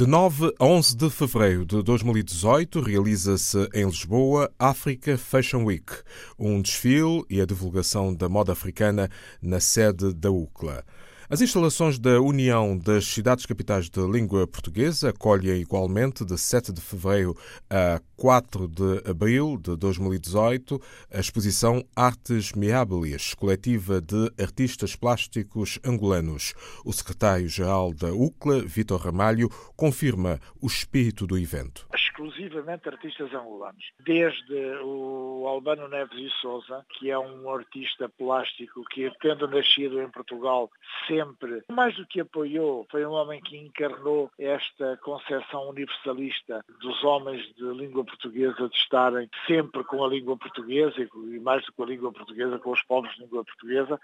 De 9 a 11 de fevereiro de 2018, realiza-se em Lisboa Africa Fashion Week, um desfile e a divulgação da moda africana na sede da UCLA. As instalações da União das Cidades Capitais de Língua Portuguesa acolhem igualmente de 7 de fevereiro a 4 de abril de 2018 a exposição Artes Meabilis, coletiva de artistas plásticos angolanos. O secretário-geral da UCLA, Vitor Ramalho, confirma o espírito do evento. Exclusivamente artistas angolanos. Desde o Albano Neves e Souza, que é um artista plástico que, tendo nascido em Portugal, sempre sempre, mais do que apoiou, foi um homem que encarnou esta concepção universalista dos homens de língua portuguesa de estarem sempre com a língua portuguesa e mais do que a língua portuguesa, com os povos de língua portuguesa,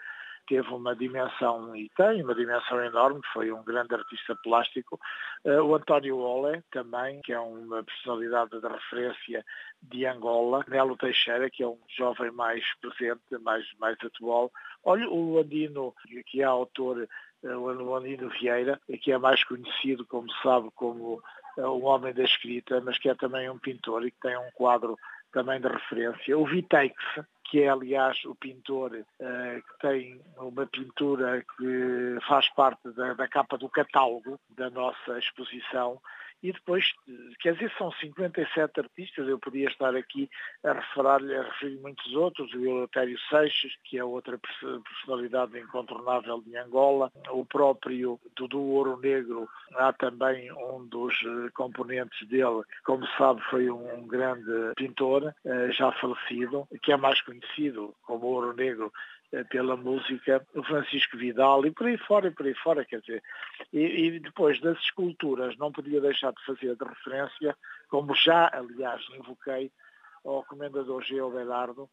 teve uma dimensão e tem uma dimensão enorme, foi um grande artista plástico. Uh, o António Ole, também, que é uma personalidade de referência de Angola. Nelo Teixeira, que é um jovem mais presente, mais, mais atual. Olha, o Andino, que é autor, uh, o Andino Vieira, que é mais conhecido, como sabe, como uh, um homem da escrita, mas que é também um pintor e que tem um quadro também de referência. O Vitex, que é aliás o pintor uh, que tem uma pintura que faz parte da, da, capa do catálogo da nossa exposição e depois, quer dizer, são 57 artistas, eu podia estar aqui a referir-lhe, a referir muitos outros, o Eleutério Seixas, que é outra personalidade incontornável de Angola, o próprio Dudu Ouro Negro, há também um dos eh, componentes dele, como sabe foi um grande pintor, eh, já falecido, que é mais conhecido como Ouro Negro pela música, o Francisco Vidal e por aí fora, e por aí fora, quer dizer. E, e, depois das esculturas não podia deixar de fazer de referência, como já, aliás, invoquei ao Comendador Geo Belardo,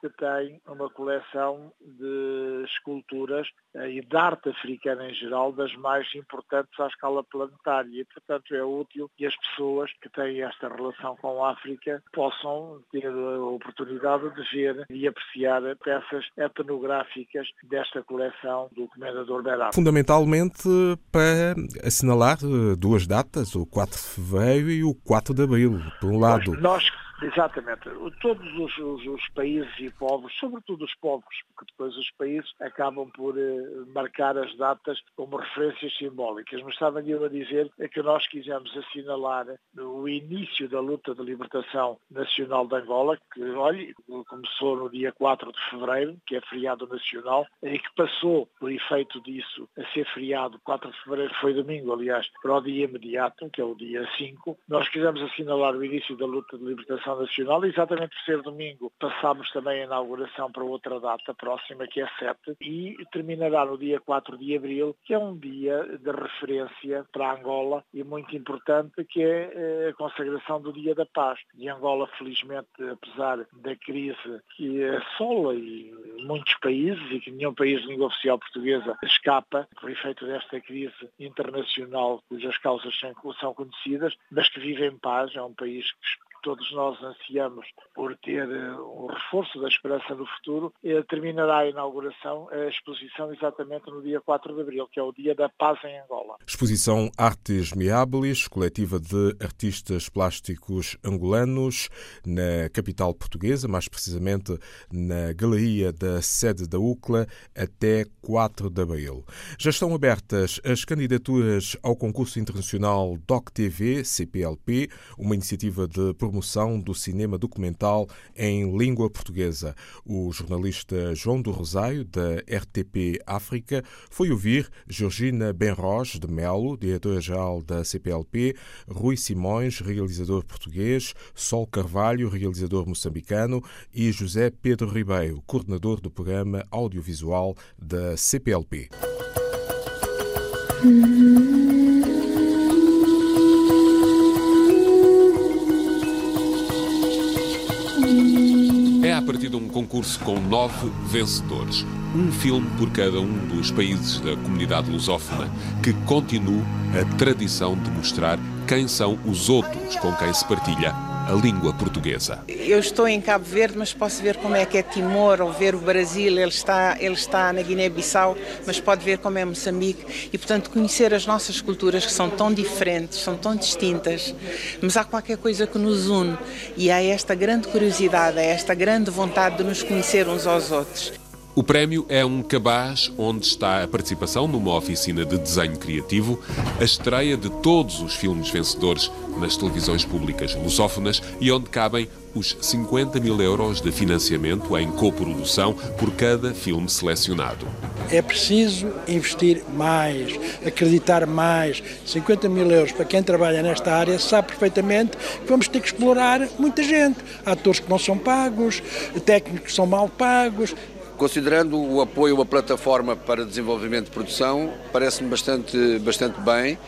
que tem uma coleção de esculturas eh, e de arte africana em geral das mais importantes à escala planetária e, portanto, é útil que as pessoas que têm esta relação com a África possam ter a oportunidade de ver e apreciar peças etnográficas desta coleção do Comendador Belardo. Fundamentalmente para assinalar eh, duas datas, o 4 de fevereiro e o 4 de abril, por um lado. Nós, Exatamente. Todos os, os, os, países e povos, sobretudo os povos, porque depois os países acabam por eh, marcar as datas como referências simbólicas. Mas estava eu a dizer que nós quisemos assinalar o início da luta de libertação nacional de Angola, que, olha, começou no dia 4 de fevereiro, que é feriado nacional, e que passou, por efeito disso, a ser feriado, 4 de fevereiro foi domingo, aliás, para o dia imediato, que é o dia 5. Nós quisemos assinalar o início da luta de libertação Nacional. Exatamente por ser domingo, passámos também a inauguração para outra data próxima, que é 7, e terminará no dia 4 de abril, que é um dia de referência para Angola e muito importante, que é eh, a consagração do Dia da Paz. E Angola, felizmente, apesar da crise que assola e muitos países e que nenhum país de língua oficial portuguesa escapa por efeito desta crise internacional cujas causas são conhecidas, mas que vive em paz, é um país que todos nós ansiamos por ter um eh, reforço da esperança no futuro, eh, terminará a inauguração, a exposição exatamente no dia 4 de abril, que é o Dia da Paz em Angola. Exposição Artes Meabilis, coletiva de artistas plásticos angolanos, na capital portuguesa, mais precisamente na Galeria da sede da UCLA, até 4 de abril. Já estão abertas as candidaturas ao concurso internacional DOC TV, CPLP, uma iniciativa de promoção do cinema documental em língua portuguesa. O jornalista João do Rosário, da RTP África, foi ouvir Georgina Benros de Melo, diretora-geral da CPLP, Rui Simões, realizador português, Sol Carvalho, realizador moçambicano, e José Pedro Ribeiro, coordenador do programa audiovisual da CPLP. Partir de um concurso com nove vencedores. Um filme por cada um dos países da comunidade lusófona, que continua a tradição de mostrar quem são os outros com quem se partilha a língua portuguesa. Eu estou em Cabo Verde, mas posso ver como é que é Timor, ou ver o Brasil, ele está, ele está na Guiné-Bissau, mas pode ver como é Moçambique. E, portanto, conhecer as nossas culturas que são tão diferentes, são tão distintas, mas há qualquer coisa que nos une. E há esta grande curiosidade, há esta grande vontade de nos conhecer uns aos outros. O prémio é um cabaz onde está a participação numa oficina de desenho criativo, a estreia de todos os filmes vencedores nas televisões públicas lusófonas e onde cabem os 50 mil euros de financiamento em coprodução por cada filme selecionado. É preciso investir mais, acreditar mais. 50 mil euros para quem trabalha nesta área sabe perfeitamente que vamos ter que explorar muita gente. Atores que não são pagos, técnicos que são mal pagos, Considerando o apoio uma plataforma para desenvolvimento de produção, parece-me bastante, bastante bem.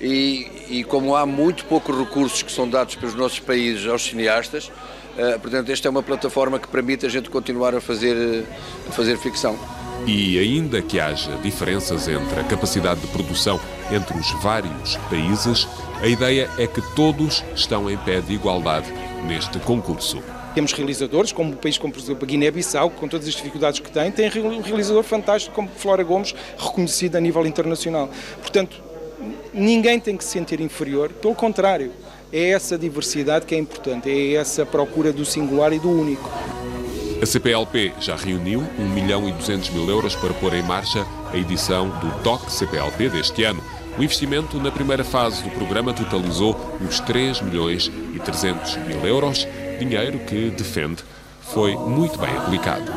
E, e, como há muito poucos recursos que são dados pelos nossos países aos cineastas, uh, portanto, esta é uma plataforma que permite a gente continuar a fazer, a fazer ficção. E ainda que haja diferenças entre a capacidade de produção entre os vários países, a ideia é que todos estão em pé de igualdade neste concurso. Temos realizadores, como o país como, por exemplo, a Guiné-Bissau, com todas as dificuldades que tem, tem um realizador fantástico como Flora Gomes, reconhecido a nível internacional. Portanto, ninguém tem que se sentir inferior, pelo contrário, é essa diversidade que é importante, é essa procura do singular e do único. A CPLP já reuniu 1 milhão e 200 mil euros para pôr em marcha a edição do TOC CPLP deste ano. O investimento na primeira fase do programa totalizou os 3 milhões e 300 mil euros dinheiro que defende foi muito bem aplicado.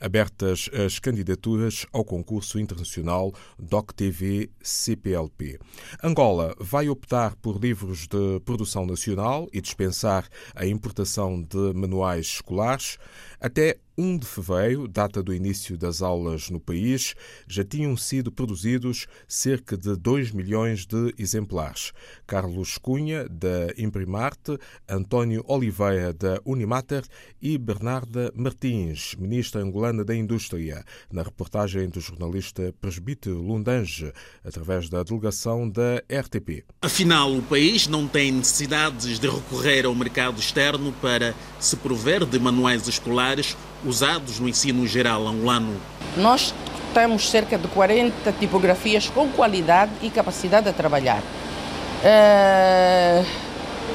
Abertas as candidaturas ao concurso internacional DocTV CPLP. Angola vai optar por livros de produção nacional e dispensar a importação de manuais escolares. Até 1 de fevereiro, data do início das aulas no país, já tinham sido produzidos cerca de 2 milhões de exemplares. Carlos Cunha, da Imprimarte, António Oliveira, da Unimater e Bernarda Martins, ministra angolana da Indústria, na reportagem do jornalista Presbítero Lundange, através da delegação da RTP. Afinal, o país não tem necessidades de recorrer ao mercado externo para se prover de manuais escolares usados no ensino geral angolano. Nós temos cerca de 40 tipografias com qualidade e capacidade de trabalhar. É...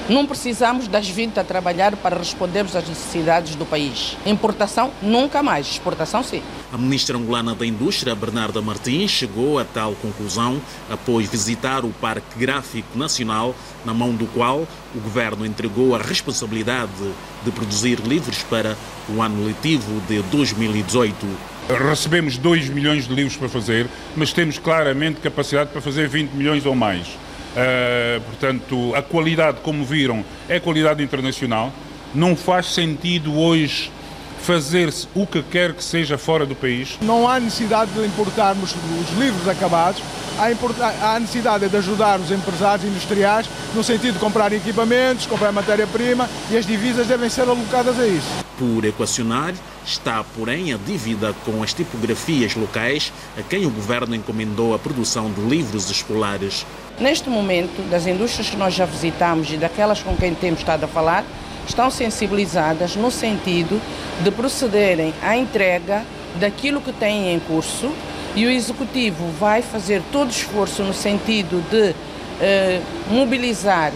Não precisamos das 20 a trabalhar para respondermos às necessidades do país. Importação, nunca mais. Exportação, sim. A ministra angolana da Indústria, Bernarda Martins, chegou a tal conclusão após visitar o Parque Gráfico Nacional, na mão do qual o governo entregou a responsabilidade de produzir livros para o ano letivo de 2018. Recebemos 2 milhões de livros para fazer, mas temos claramente capacidade para fazer 20 milhões ou mais. Uh, portanto, a qualidade, como viram, é qualidade internacional. Não faz sentido hoje fazer-se o que quer que seja fora do país. Não há necessidade de importarmos os livros acabados, há, necessidade de ajudar os empresários industriais no sentido de comprar equipamentos, comprar matéria-prima e as divisas devem ser alocadas a isso. Por equacionar, está, porém, a dívida com as tipografias locais a quem o governo encomendou a produção de livros escolares. Neste momento, das indústrias que nós já visitamos e daquelas com quem temos estado a falar, estão sensibilizadas no sentido de procederem à entrega daquilo que têm em curso e o Executivo vai fazer todo o esforço no sentido de eh, mobilizar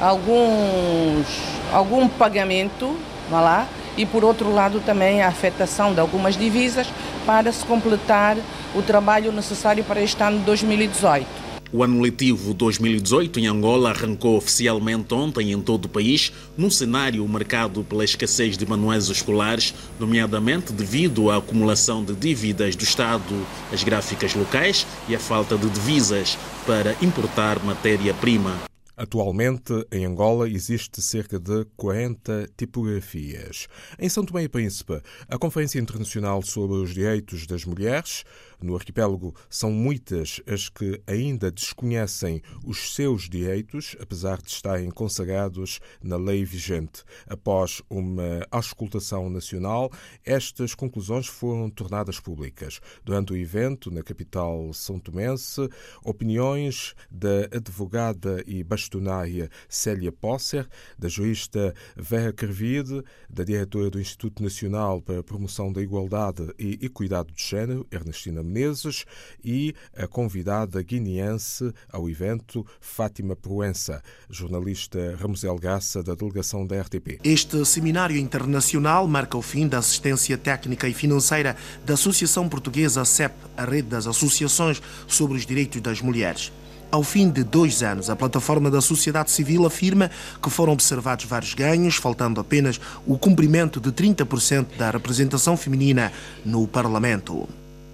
alguns, algum pagamento, vá lá, e por outro lado também a afetação de algumas divisas para se completar o trabalho necessário para este ano de 2018. O ano letivo 2018 em Angola arrancou oficialmente ontem em todo o país, num cenário marcado pela escassez de manuais escolares, nomeadamente devido à acumulação de dívidas do Estado às gráficas locais e à falta de divisas para importar matéria-prima. Atualmente, em Angola, existe cerca de 40 tipografias. Em São Tomé e Príncipe, a Conferência Internacional sobre os Direitos das Mulheres no arquipélago são muitas as que ainda desconhecem os seus direitos, apesar de estarem consagrados na lei vigente. Após uma auscultação nacional, estas conclusões foram tornadas públicas. Durante o evento, na capital são tomense, opiniões da advogada e bastante bastonária Célia Posser, da jurista Vera Carvide, da diretora do Instituto Nacional para a Promoção da Igualdade e Equidade de Género, Ernestina Menezes, e a convidada guineense ao evento, Fátima Proença, jornalista Ramusel Gassa, da delegação da RTP. Este seminário internacional marca o fim da assistência técnica e financeira da Associação Portuguesa CEP, a rede das associações sobre os direitos das mulheres. Ao fim de dois anos, a plataforma da sociedade civil afirma que foram observados vários ganhos, faltando apenas o cumprimento de 30% da representação feminina no Parlamento.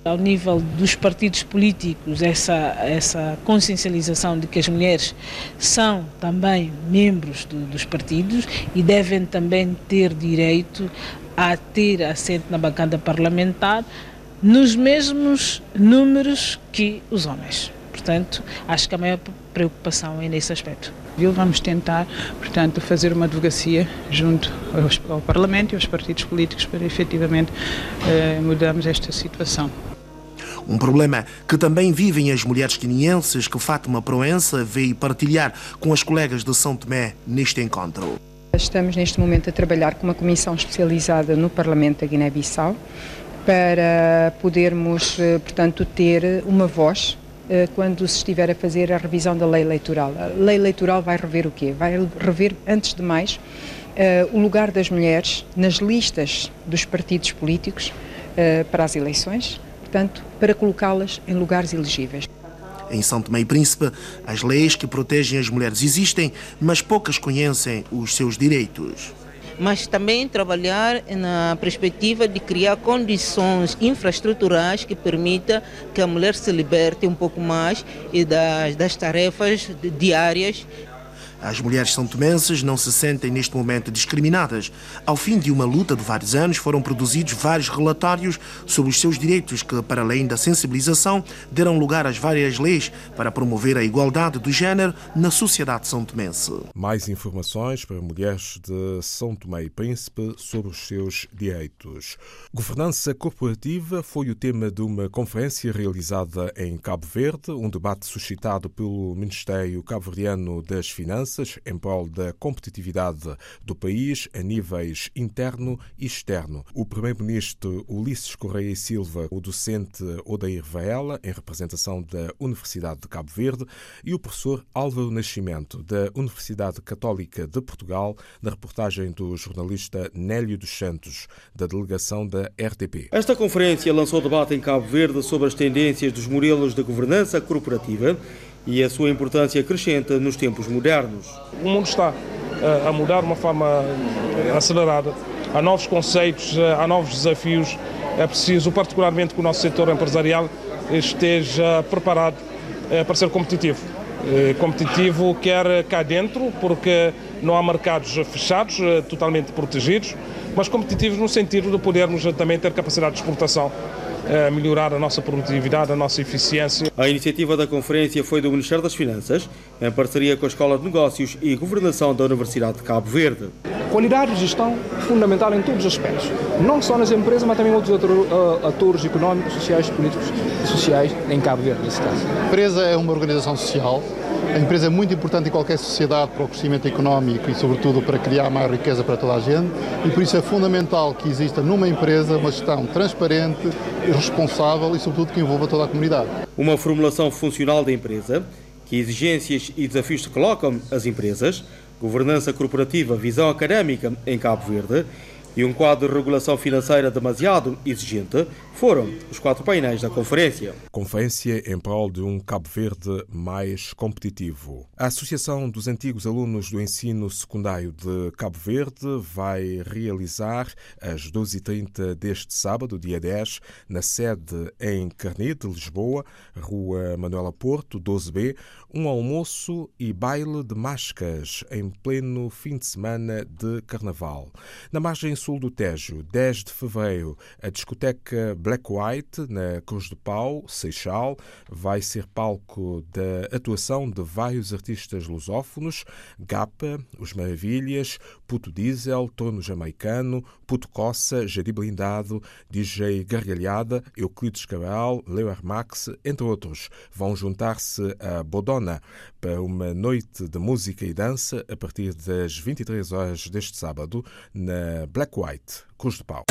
Ao nível dos partidos políticos, essa, essa consciencialização de que as mulheres são também membros do, dos partidos e devem também ter direito a ter assento na bancada parlamentar nos mesmos números que os homens. Portanto, acho que a maior preocupação é nesse aspecto. Vamos tentar, portanto, fazer uma advocacia junto ao Parlamento e aos partidos políticos para efetivamente eh, mudarmos esta situação. Um problema que também vivem as mulheres quinienses que Fátima Proença veio partilhar com as colegas de São Tomé neste encontro. Estamos neste momento a trabalhar com uma comissão especializada no Parlamento da Guiné-Bissau para podermos, eh, portanto, ter uma voz quando se estiver a fazer a revisão da lei eleitoral. A lei eleitoral vai rever o quê? Vai rever, antes de mais, eh, o lugar das mulheres nas listas dos partidos políticos para as eleições, portanto, para colocá-las em lugares elegíveis. Em São Tomé e Príncipe, as leis que protegem as mulheres existem, mas poucas conhecem os seus direitos mas também trabalhar na perspectiva de criar condições infraestruturais que permita que a mulher se liberte um pouco mais e das, das tarefas diárias as mulheres são tomenses não se sentem neste momento discriminadas. Ao fim de uma luta de vários anos, foram produzidos vários relatórios sobre os seus direitos que, para além da sensibilização, deram lugar às várias leis para promover a igualdade do género na sociedade são tomense. Mais informações para mulheres de São Tomé e Príncipe sobre os seus direitos. Governança corporativa foi o tema de uma conferência realizada em Cabo Verde, um debate suscitado pelo Ministério Cabo-Verdiano das Finanças em prol da competitividade do país a níveis interno e externo. O primeiro-ministro Ulisses Correia e Silva, o docente Odair Vaela, em representação da Universidade de Cabo Verde, e o professor Álvaro Nascimento, da Universidade Católica de Portugal, na reportagem do jornalista Nélio dos Santos, da delegação da RTP. Esta conferência lançou debate em Cabo Verde sobre as tendências dos modelos de governança corporativa e a sua importância crescente nos tempos modernos. O mundo está eh, a mudar de uma forma eh, acelerada. Há novos conceitos, eh, há novos desafios. É preciso, particularmente, que o nosso setor empresarial esteja preparado para ser competitivo. Competitivo quer cá dentro, porque não há mercados fechados, totalmente protegidos, mas competitivos no sentido de podermos também ter capacidade de exportação melhorar a nossa produtividade, a nossa eficiência. A iniciativa da conferência foi do Ministério das Finanças, em parceria com a Escola de Negócios e Governação da Universidade de Cabo Verde. Qualidade de gestão fundamental em todos os aspectos, não só nas empresas, mas também outros uh, atores económicos, sociais, políticos e sociais em Cabo Verde, nesse caso. A empresa é uma organização social a empresa é muito importante em qualquer sociedade para o crescimento económico e, sobretudo, para criar mais riqueza para toda a gente e por isso é fundamental que exista numa empresa uma gestão transparente, responsável e, sobretudo, que envolva toda a comunidade. Uma formulação funcional da empresa, que exigências e desafios se colocam as empresas, governança corporativa, visão académica em Cabo Verde e um quadro de regulação financeira demasiado exigente foram os quatro painéis da conferência. Conferência em prol de um Cabo Verde mais competitivo. A Associação dos Antigos Alunos do Ensino Secundário de Cabo Verde vai realizar às 12h30 deste sábado, dia 10, na sede em Carnide, Lisboa, Rua Manuela Porto, 12B, um almoço e baile de máscaras em pleno fim de semana de Carnaval. Na margem sul do Tejo, 10 de fevereiro, a discoteca Black White, na Cruz do Pau, Seixal, vai ser palco da atuação de vários artistas lusófonos, Gapa, Os Maravilhas, Puto Diesel, Torno Jamaicano, Puto Coça, Jari Blindado, DJ Gargalhada, Euclides Cabral, Leo Max, entre outros. Vão juntar-se a Bodona para uma noite de música e dança a partir das 23 horas deste sábado na Black Jack White. de pau.